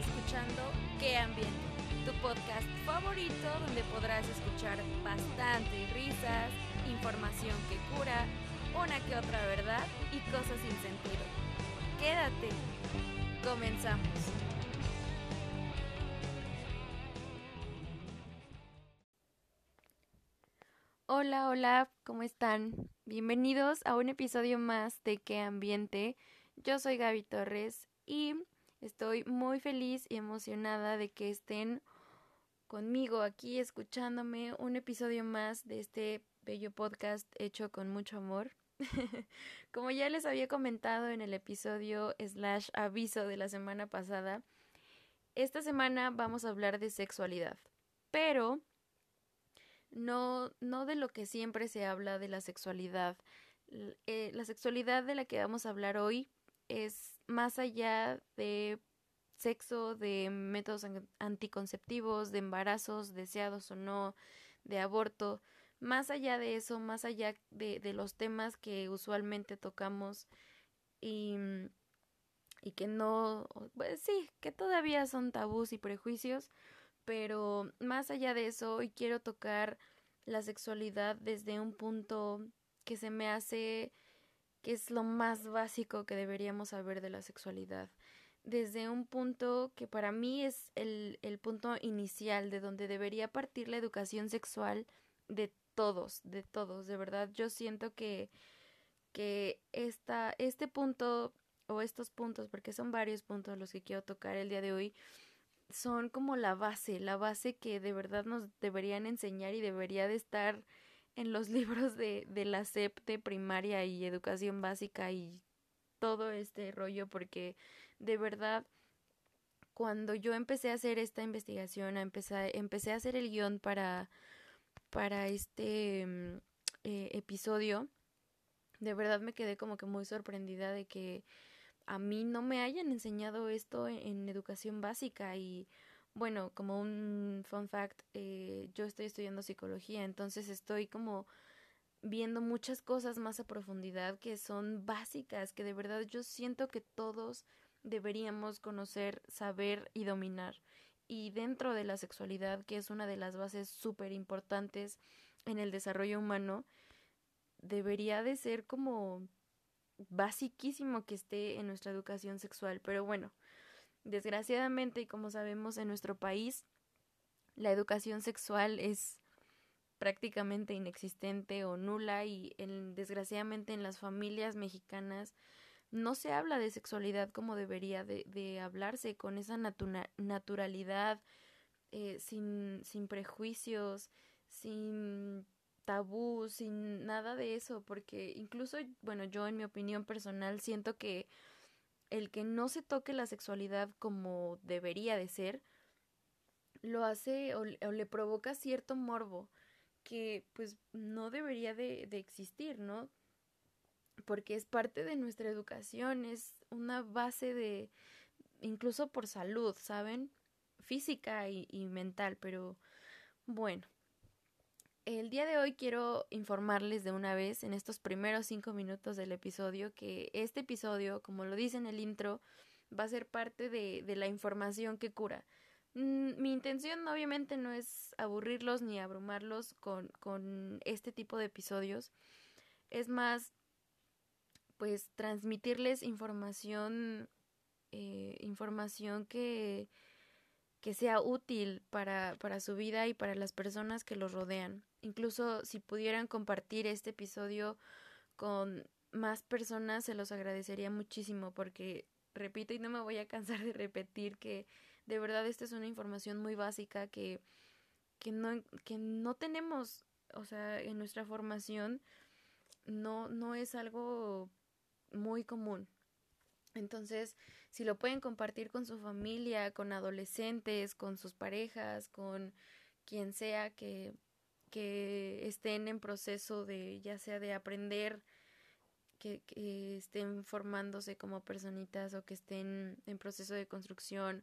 escuchando Qué Ambiente, tu podcast favorito donde podrás escuchar bastante risas, información que cura, una que otra verdad y cosas sin sentido. Quédate. Comenzamos. Hola, hola, ¿cómo están? Bienvenidos a un episodio más de Qué Ambiente. Yo soy Gaby Torres y estoy muy feliz y emocionada de que estén conmigo aquí escuchándome un episodio más de este bello podcast hecho con mucho amor. Como ya les había comentado en el episodio slash aviso de la semana pasada, esta semana vamos a hablar de sexualidad, pero no, no de lo que siempre se habla de la sexualidad. Eh, la sexualidad de la que vamos a hablar hoy es más allá de sexo, de métodos anticonceptivos, de embarazos deseados o no, de aborto, más allá de eso, más allá de, los temas que usualmente tocamos y, y que no, pues sí, que todavía son tabús y prejuicios, pero más allá de eso, hoy quiero tocar la sexualidad desde un punto que se me hace que es lo más básico que deberíamos saber de la sexualidad. Desde un punto que para mí es el, el punto inicial de donde debería partir la educación sexual de todos, de todos, de verdad. Yo siento que, que esta, este punto o estos puntos, porque son varios puntos los que quiero tocar el día de hoy, son como la base, la base que de verdad nos deberían enseñar y debería de estar en los libros de, de la SEP de primaria y educación básica y todo este rollo porque de verdad cuando yo empecé a hacer esta investigación, empecé, empecé a hacer el guion para, para este mm, eh, episodio, de verdad me quedé como que muy sorprendida de que a mí no me hayan enseñado esto en educación básica y bueno, como un fun fact, eh, yo estoy estudiando psicología, entonces estoy como viendo muchas cosas más a profundidad que son básicas, que de verdad yo siento que todos deberíamos conocer, saber y dominar. Y dentro de la sexualidad, que es una de las bases súper importantes en el desarrollo humano, debería de ser como basiquísimo que esté en nuestra educación sexual. Pero bueno, Desgraciadamente, y como sabemos en nuestro país, la educación sexual es prácticamente inexistente o nula y en, desgraciadamente en las familias mexicanas no se habla de sexualidad como debería de, hablarse con esa naturalidad, eh, sin, sin prejuicios, sin tabú, sin nada de eso, porque incluso, bueno, yo en mi opinión personal siento que el que no se toque la sexualidad como debería de ser, lo hace o, le provoca cierto morbo que pues no debería de, de, existir, ¿no? Porque es parte de nuestra educación, es una base de, incluso por salud, ¿saben? Física y mental, pero bueno, el día de hoy quiero informarles de una vez en estos primeros cinco minutos del episodio que este episodio, como lo dice en el intro, va a ser parte de, la información que cura. Mm, mi intención obviamente no es aburrirlos ni abrumarlos con, este tipo de episodios. Es más, pues transmitirles información, eh, información que, que sea útil para, para su vida y para las personas que los rodean. Incluso si pudieran compartir este episodio con más personas, se los agradecería muchísimo porque, repito, y no me voy a cansar de repetir que de verdad esta es una información muy básica que, que, no, que no tenemos, o sea, en nuestra formación no, no es algo muy común. Entonces, si lo pueden compartir con su familia, con adolescentes, con sus parejas, con quien sea que que estén en proceso de ya sea de aprender que, estén formándose como personitas o que estén en proceso de construcción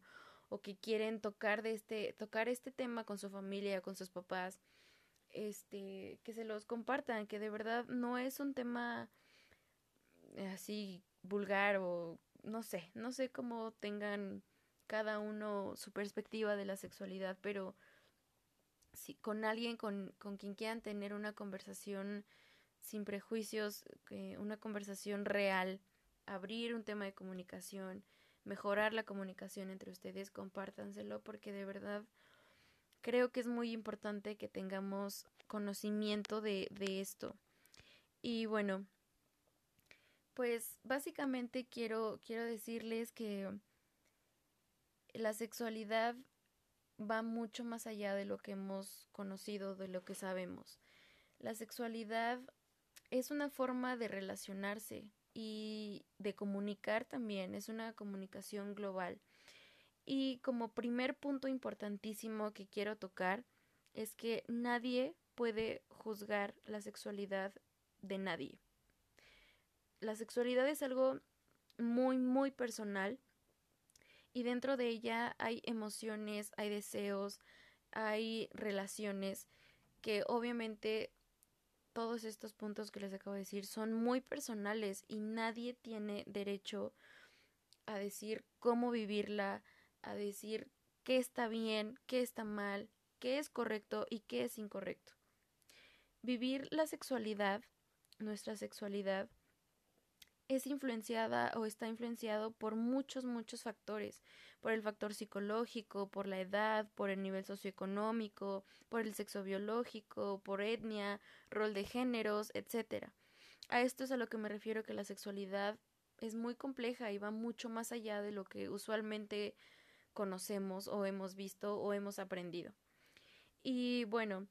o que quieren tocar de este tocar este tema con su familia con sus papás este que se los compartan que de verdad no es un tema así vulgar o no sé no sé cómo tengan cada uno su perspectiva de la sexualidad, pero con alguien con, con quien quieran tener una conversación sin prejuicios, eh, una conversación real, abrir un tema de comunicación, mejorar la comunicación entre ustedes, compártanselo porque de verdad creo que es muy importante que tengamos conocimiento de, de esto. Y bueno, pues básicamente quiero, quiero decirles que la sexualidad va mucho más allá de lo que hemos conocido, de lo que sabemos. La sexualidad es una forma de relacionarse y de comunicar también, es una comunicación global. Y como primer punto importantísimo que quiero tocar es que nadie puede juzgar la sexualidad de nadie. La sexualidad es algo muy, muy personal y dentro de ella hay emociones, hay deseos, hay relaciones que obviamente todos estos puntos que les acabo de decir son muy personales y nadie tiene derecho a decir cómo vivirla, a decir qué está bien, qué está mal, qué es correcto y qué es incorrecto. Vivir la sexualidad, nuestra sexualidad, es influenciada o está influenciado por muchos, muchos factores, por el factor psicológico, por la edad, por el nivel socioeconómico, por el sexo biológico, por etnia, rol de géneros, etc. A esto es a lo que me refiero que la sexualidad es muy compleja y va mucho más allá de lo que usualmente conocemos o hemos visto o hemos aprendido. Y bueno,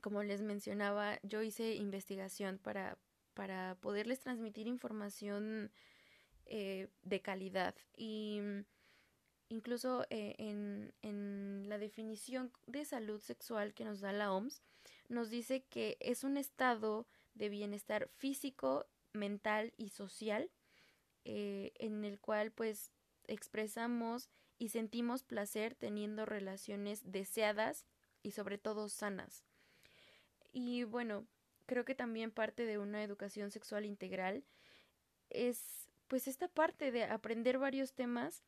como les mencionaba, yo hice investigación para, para poderles transmitir información eh, de calidad. Y mm, incluso eh, en, la definición de salud sexual que nos da la OMS, nos dice que es un estado de bienestar físico, mental y social eh, en el cual pues expresamos y sentimos placer teniendo relaciones deseadas y sobre todo sanas. Y bueno, creo que también parte de una educación sexual integral es pues esta parte de aprender varios temas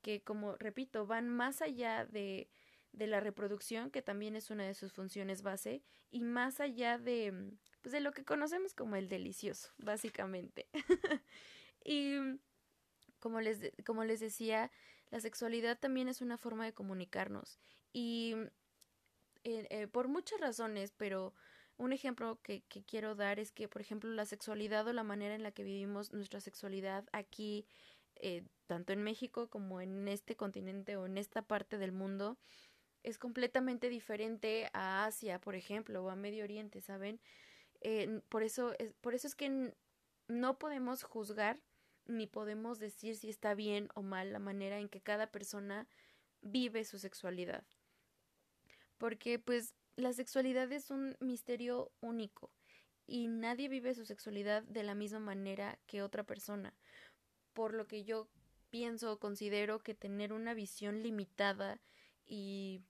que como repito van más allá de de la reproducción que también es una de sus funciones base y más allá de pues de lo que conocemos como el delicioso básicamente. Y como les como les decía la sexualidad también es una forma de comunicarnos. Y eh, eh, por muchas razones pero un ejemplo que, quiero dar es que, por ejemplo, la sexualidad o la manera en la que vivimos nuestra sexualidad aquí, eh, tanto en México como en este continente o en esta parte del mundo, es completamente diferente a Asia, por ejemplo, o a Medio Oriente, ¿saben? Por, eso es, por eso es que no podemos juzgar ni podemos decir si está bien o mal la manera en que cada persona vive su sexualidad. Porque pues la sexualidad es un misterio único y nadie vive su sexualidad de la misma manera que otra persona. Por lo que yo pienso o considero que tener una visión limitada y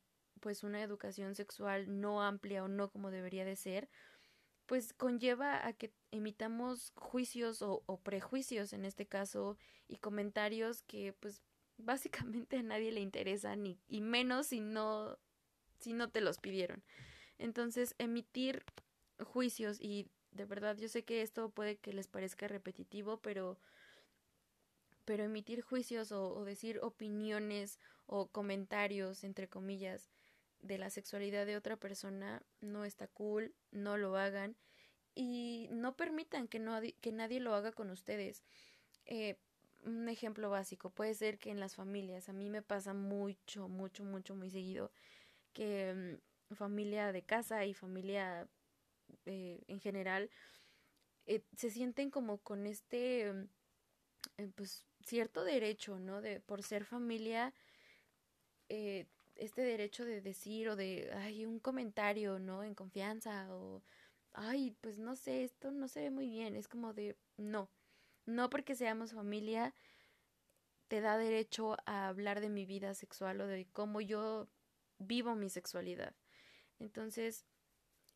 pues una educación sexual no amplia o no como debería de ser, pues conlleva a que emitamos juicios o, o prejuicios en este caso y comentarios que pues básicamente a nadie le interesan y, y menos si no si no te los pidieron. Entonces, emitir juicios y de verdad yo sé que esto puede que les parezca repetitivo, pero pero emitir juicios o, decir opiniones o comentarios entre comillas de la sexualidad de otra persona no está cool, no lo hagan y no permitan que, no, que nadie lo haga con ustedes. Eh, un ejemplo básico puede ser que en las familias, a mí me pasa mucho, mucho, mucho, muy seguido, que mm, familia de casa y familia eh, en general eh, se sienten como con este mm, eh, pues cierto derecho no de por ser familia este derecho de decir o de ay un comentario no en confianza o ay pues no sé esto no se ve muy bien es como de no no porque seamos familia te da derecho a hablar de mi vida sexual o de cómo yo vivo mi sexualidad. Entonces,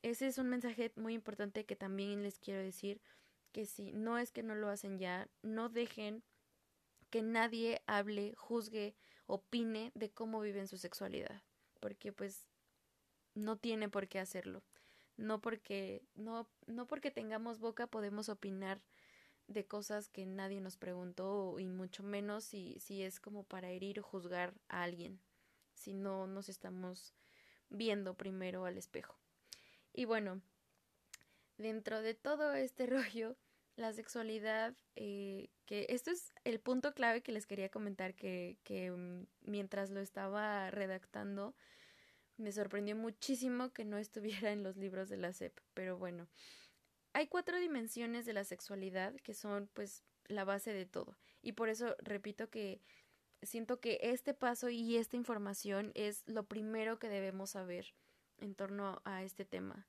ese es un mensaje muy importante que también les quiero decir, que si no es que no lo hacen ya, no dejen que nadie hable, juzgue opine de cómo viven su sexualidad, porque pues no tiene por qué hacerlo. No porque no no porque tengamos boca podemos opinar de cosas que nadie nos preguntó y mucho menos si si es como para herir o juzgar a alguien, si no nos estamos viendo primero al espejo. Y bueno, dentro de todo este rollo, la sexualidad, eh, que esto es el punto clave que les quería comentar, que, que mm, mientras lo estaba redactando, me sorprendió muchísimo que no estuviera en los libros de la SEP, pero bueno, hay cuatro dimensiones de la sexualidad que son pues la base de todo y por eso repito que siento que este paso y esta información es lo primero que debemos saber en torno a este tema.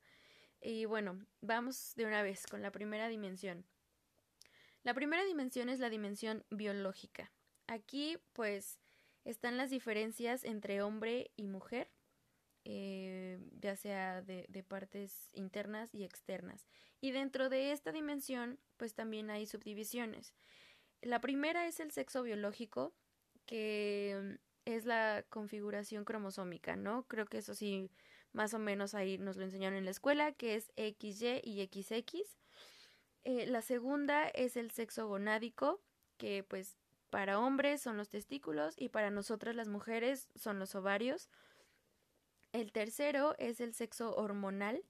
Y bueno, vamos de una vez con la primera dimensión. La primera dimensión es la dimensión biológica. Aquí pues están las diferencias entre hombre y mujer, eh, ya sea de, de, partes internas y externas. Y dentro de esta dimensión pues también hay subdivisiones. La primera es el sexo biológico, que es la configuración cromosómica, ¿no? Creo que eso sí, más o menos ahí nos lo enseñaron en la escuela, que es XY y XX. Eh, la segunda es el sexo gonádico, que pues para hombres son los testículos y para nosotras las mujeres son los ovarios. El tercero es el sexo hormonal,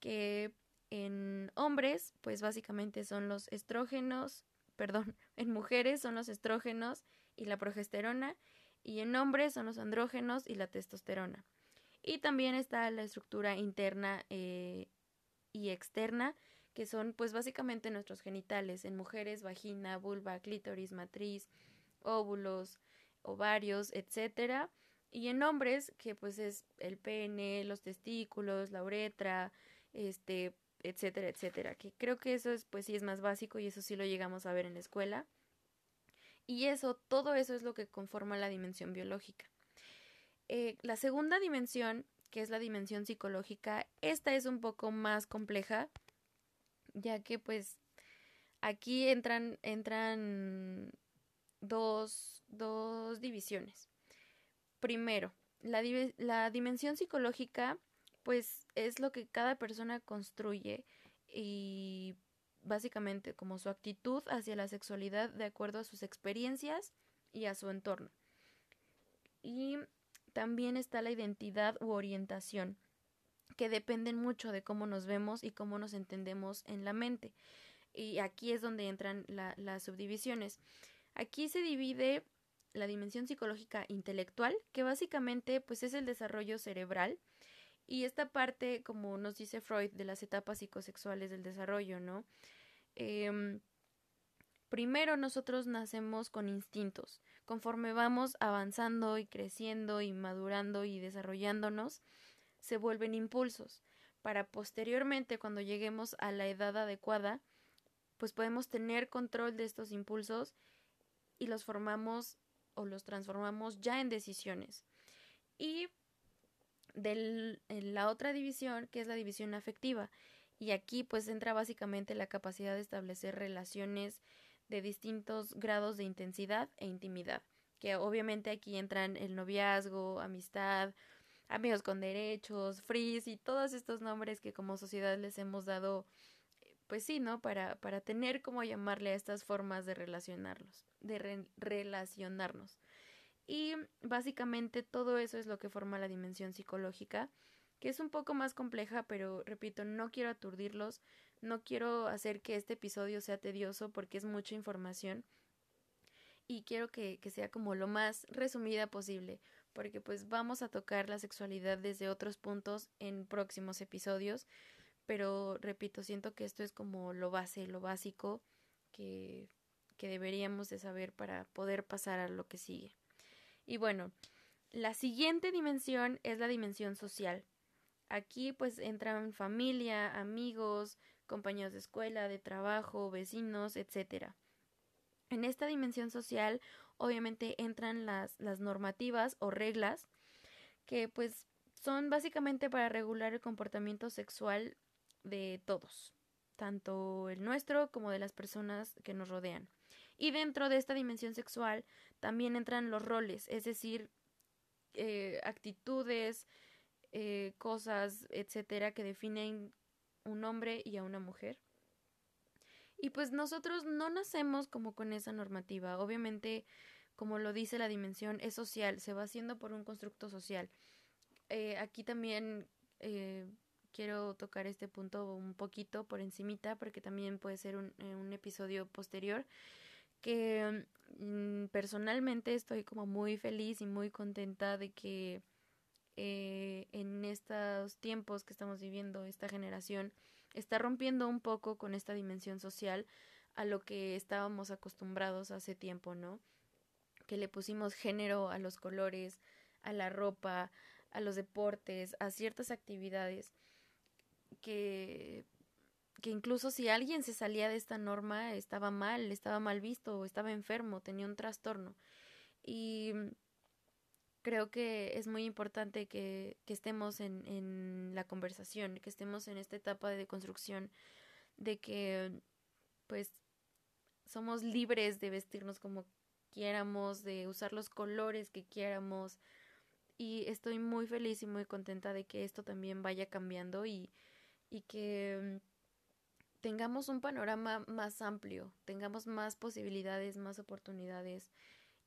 que en hombres pues básicamente son los estrógenos, perdón, en mujeres son los estrógenos y la progesterona, y en hombres son los andrógenos y la testosterona. Y también está la estructura interna eh, y externa, que son pues básicamente nuestros genitales, en mujeres vagina, vulva, clítoris, matriz, óvulos, ovarios, etcétera, y en hombres que pues es el pene, los testículos, la uretra, este, etcétera, etcétera, que creo que eso es pues sí es más básico y eso sí lo llegamos a ver en la escuela. Y eso, todo eso es lo que conforma la dimensión biológica. Eh, la segunda dimensión, que es la dimensión psicológica, esta es un poco más compleja, ya que pues aquí entran, entran dos, dos divisiones. Primero, la, la dimensión psicológica pues es lo que cada persona construye y básicamente como su actitud hacia la sexualidad de acuerdo a sus experiencias y a su entorno. Y también está la identidad u orientación, que dependen mucho de cómo nos vemos y cómo nos entendemos en la mente. Y aquí es donde entran las subdivisiones. Aquí se divide la dimensión psicológica intelectual, que básicamente pues es el desarrollo cerebral, y esta parte, como nos dice Freud, de las etapas psicosexuales del desarrollo, ¿no? Eh, primero nosotros nacemos con instintos. Conforme vamos avanzando y creciendo y madurando y desarrollándonos, se vuelven impulsos para posteriormente cuando lleguemos a la edad adecuada, pues podemos tener control de estos impulsos y los formamos o los transformamos ya en decisiones. Y de la otra división, que es la división afectiva, y aquí pues entra básicamente la capacidad de establecer relaciones de distintos grados de intensidad e intimidad, que obviamente aquí entran el noviazgo, amistad, amigos con derechos, frizz y todos estos nombres que como sociedad les hemos dado, pues sí, ¿no? Para, para tener como llamarle a estas formas de relacionarlos, de relacionarnos. Y básicamente todo eso es lo que forma la dimensión psicológica que es un poco más compleja, pero repito, no quiero aturdirlos, no quiero hacer que este episodio sea tedioso porque es mucha información y quiero que, que sea como lo más resumida posible, porque pues vamos a tocar la sexualidad desde otros puntos en próximos episodios, pero repito, siento que esto es como lo base, lo básico que, que deberíamos de saber para poder pasar a lo que sigue. Y bueno, la siguiente dimensión es la dimensión social. Aquí pues entran familia, amigos, compañeros de escuela, de trabajo, vecinos, etc. En esta dimensión social obviamente entran las, las normativas o reglas que pues son básicamente para regular el comportamiento sexual de todos, tanto el nuestro como de las personas que nos rodean. Y dentro de esta dimensión sexual también entran los roles, es decir, eh, actitudes, eh, cosas, etcétera, que definen un hombre y a una mujer. Y pues nosotros no nacemos como con esa normativa. Obviamente, como lo dice la dimensión, es social, se va haciendo por un constructo social. Eh, aquí también quiero tocar este punto un poquito por encimita, porque también puede ser un, eh, episodio posterior, que mm, personalmente estoy como muy feliz y muy contenta de que en estos tiempos que estamos viviendo, esta generación, está rompiendo un poco con esta dimensión social a lo que estábamos acostumbrados hace tiempo, ¿no? Que le pusimos género a los colores, a la ropa, a los deportes, a ciertas actividades que que incluso si alguien se salía de esta norma estaba mal, estaba mal visto estaba enfermo, tenía un trastorno. Y creo que es muy importante que, que estemos en, en, la conversación, que estemos en esta etapa de construcción, de que pues somos libres de vestirnos como quieramos, de usar los colores que quieramos. Y estoy muy feliz y muy contenta de que esto también vaya cambiando y, y que tengamos un panorama más amplio, tengamos más posibilidades, más oportunidades.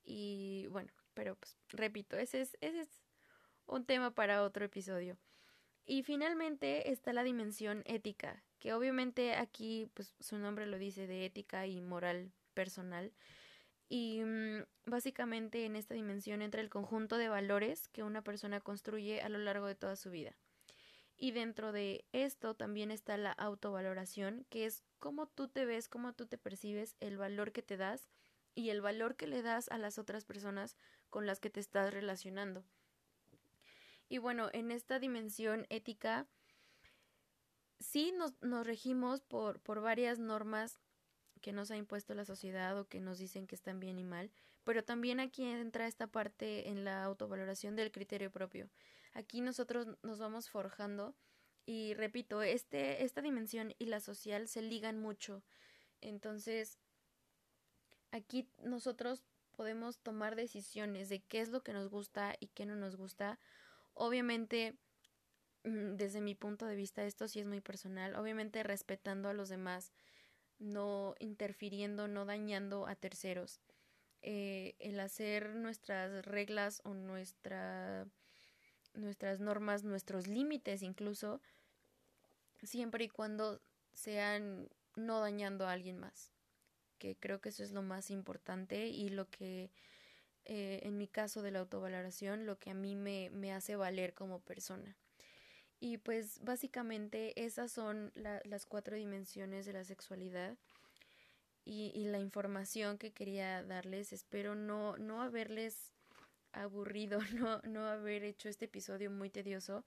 Y bueno, pero pues repito, ese es, ese es un tema para otro episodio. Y finalmente está la dimensión ética, que obviamente aquí pues su nombre lo dice de ética y moral personal. Y mm, básicamente en esta dimensión entra el conjunto de valores que una persona construye a lo largo de toda su vida. Y dentro de esto también está la autovaloración, que es cómo tú te ves, cómo tú te percibes, el valor que te das y el valor que le das a las otras personas con las que te estás relacionando. Y bueno, en esta dimensión ética, sí nos, nos regimos por, por varias normas que nos ha impuesto la sociedad o que nos dicen que están bien y mal, pero también aquí entra esta parte en la autovaloración del criterio propio. Aquí nosotros nos vamos forjando y repito, este, esta dimensión y la social se ligan mucho. Entonces, aquí nosotros podemos tomar decisiones de qué es lo que nos gusta y qué no nos gusta. Obviamente, mm, desde mi punto de vista, esto sí es muy personal, obviamente respetando a los demás, no interfiriendo, no dañando a terceros. Eh, el hacer nuestras reglas o nuestra, nuestras normas, nuestros límites incluso, siempre y cuando sean no dañando a alguien más que creo que eso es lo más importante y lo que eh, en mi caso de la autovaloración, lo que a mí me, me hace valer como persona. Y pues básicamente esas son las cuatro dimensiones de la sexualidad y, y, la información que quería darles. Espero no, no haberles aburrido, no, no haber hecho este episodio muy tedioso,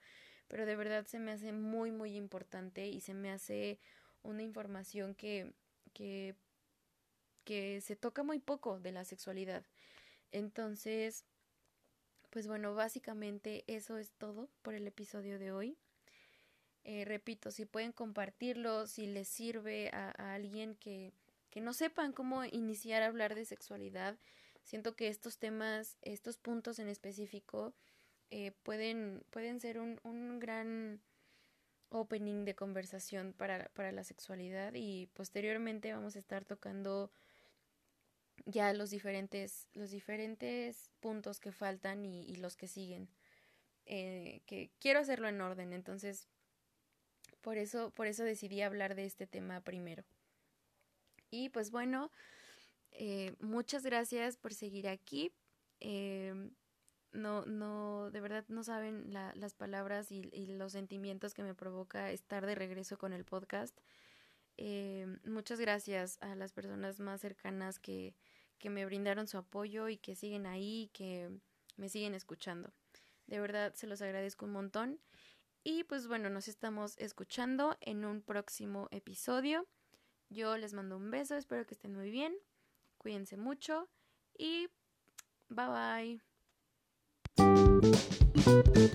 pero de verdad se me hace muy, muy importante y se me hace una información que, que que se toca muy poco de la sexualidad. Entonces, pues bueno, básicamente eso es todo por el episodio de hoy. Eh, repito, si pueden compartirlo, si les sirve a, alguien que, que, no sepan cómo iniciar a hablar de sexualidad, siento que estos temas, estos puntos en específico, eh, pueden, pueden ser un, un gran opening de conversación para, para la sexualidad y posteriormente vamos a estar tocando ya los diferentes, los diferentes puntos que faltan y, los que siguen. Eh, que quiero hacerlo en orden, entonces por eso, por eso decidí hablar de este tema primero. Y pues bueno, eh, muchas gracias por seguir aquí. Eh, no, no, de verdad no saben las palabras y, los sentimientos que me provoca estar de regreso con el podcast. muchas gracias a las personas más cercanas que, que me brindaron su apoyo y que siguen ahí, que me siguen escuchando. De verdad se los agradezco un montón. Y pues bueno, nos estamos escuchando en un próximo episodio. Yo les mando un beso, espero que estén muy bien. Cuídense mucho y bye bye.